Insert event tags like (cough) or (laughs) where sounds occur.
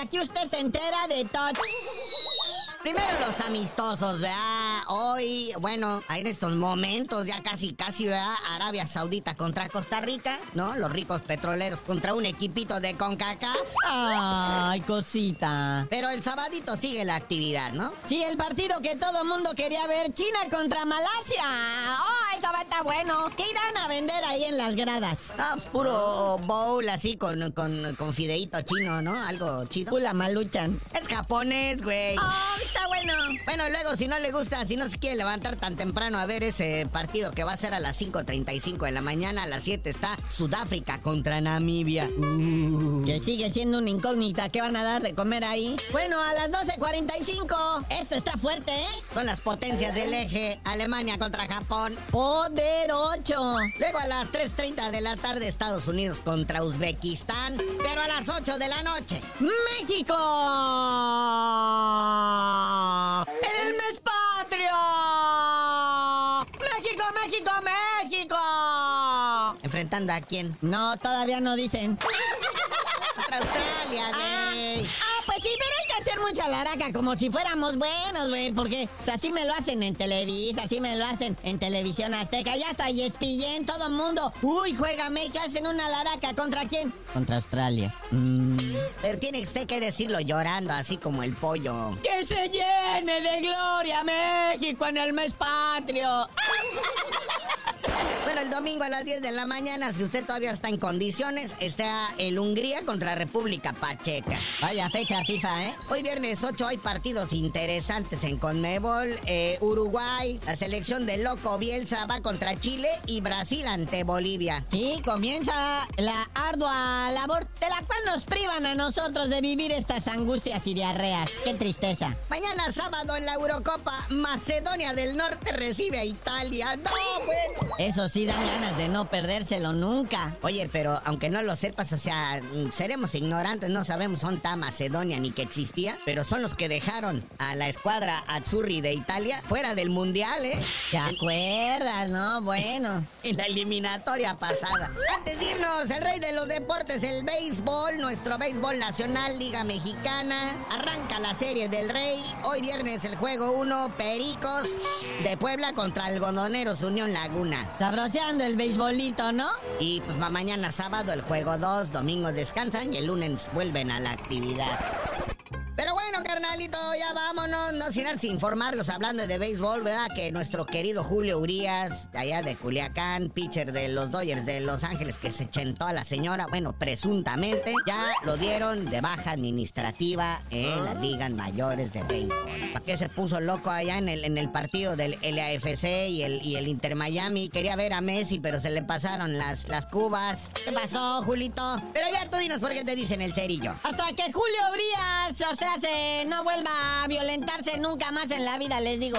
aquí usted se entera de todo. Primero los amistosos, ¿verdad? Hoy, bueno, en estos momentos ya casi, casi, ¿verdad? Arabia Saudita contra Costa Rica, ¿no? Los ricos petroleros contra un equipito de CONCACAF. Ay, cosita. Pero el sabadito sigue la actividad, ¿no? Sí, el partido que todo mundo quería ver, China contra Malasia. Va a estar bueno. ¿Qué irán a vender ahí en las gradas? Ah, pues puro bowl así con, con, con fideíto chino, ¿no? Algo chido. Pula maluchan. Es japonés, güey. Oh, está bueno. Bueno, luego si no le gusta, si no se quiere levantar tan temprano a ver ese partido que va a ser a las 5.35 de la mañana, a las 7 está Sudáfrica contra Namibia. Que sigue siendo una incógnita. ¿Qué van a dar de comer ahí? Bueno, a las 12.45. Esto está fuerte, ¿eh? Son las potencias del eje. Alemania contra Japón. 8. Luego a las 3.30 de la tarde Estados Unidos contra Uzbekistán. Pero a las 8 de la noche. ¡México! ¡En el mes patrio! ¡México, México, México! ¿Enfrentando a quién? No, todavía no dicen. (laughs) Australia, Ah, güey. ah, pues sí, pero mucha laraca como si fuéramos buenos, güey. Porque o sea, así me lo hacen en Televisa, así me lo hacen en Televisión Azteca. Ya está ESPN, todo mundo. Uy, juega México, hacen una laraca. ¿Contra quién? Contra Australia. Mm. Pero tiene usted que decirlo llorando, así como el pollo. Que se llene de gloria México en el mes patrio. Bueno, el domingo a las 10 de la mañana, si usted todavía está en condiciones, está el Hungría contra República Pacheca. Vaya fecha FIFA, ¿eh? Hoy viernes 8 hay partidos interesantes en Conmebol. Eh, Uruguay, la selección de Loco Bielsa va contra Chile y Brasil ante Bolivia. Sí, comienza la ardua labor de la cual nos privan a nosotros de vivir estas angustias y diarreas. Qué tristeza. Mañana sábado en la Eurocopa, Macedonia del Norte recibe a Italia. No, bueno. Eso sí dan ganas de no perdérselo nunca. Oye, pero aunque no lo sepas, o sea, seremos ignorantes, no sabemos está Macedonia ni que existía, pero son los que dejaron a la escuadra Azzurri de Italia fuera del Mundial, ¿eh? ¿Te acuerdas, no? Bueno. En la eliminatoria pasada. Antes de irnos, el rey de los deportes, el béisbol, nuestro béisbol nacional, Liga Mexicana. Arranca la serie del rey. Hoy viernes el juego 1, Pericos de Puebla contra Algodoneros Unión Laguna. Sabroseando el beisbolito, ¿no? Y pues ma- mañana sábado el juego 2, domingo descansan y el lunes vuelven a la actividad. Carnalito, ya vámonos, no sin antes informarlos hablando de béisbol, ¿verdad? Que nuestro querido Julio Urias, de allá de Culiacán, pitcher de los Dodgers de Los Ángeles, que se chentó a la señora, bueno, presuntamente, ya lo dieron de baja administrativa en las ligas mayores de béisbol. ¿Para qué se puso loco allá en el, en el partido del LAFC y el, y el Inter Miami? Quería ver a Messi, pero se le pasaron las, las cubas. ¿Qué pasó, Julito? Pero ya tú dinos por qué te dicen el cerillo. Hasta que Julio Brías, o sea, se no vuelva a violentarse nunca más en la vida, les digo.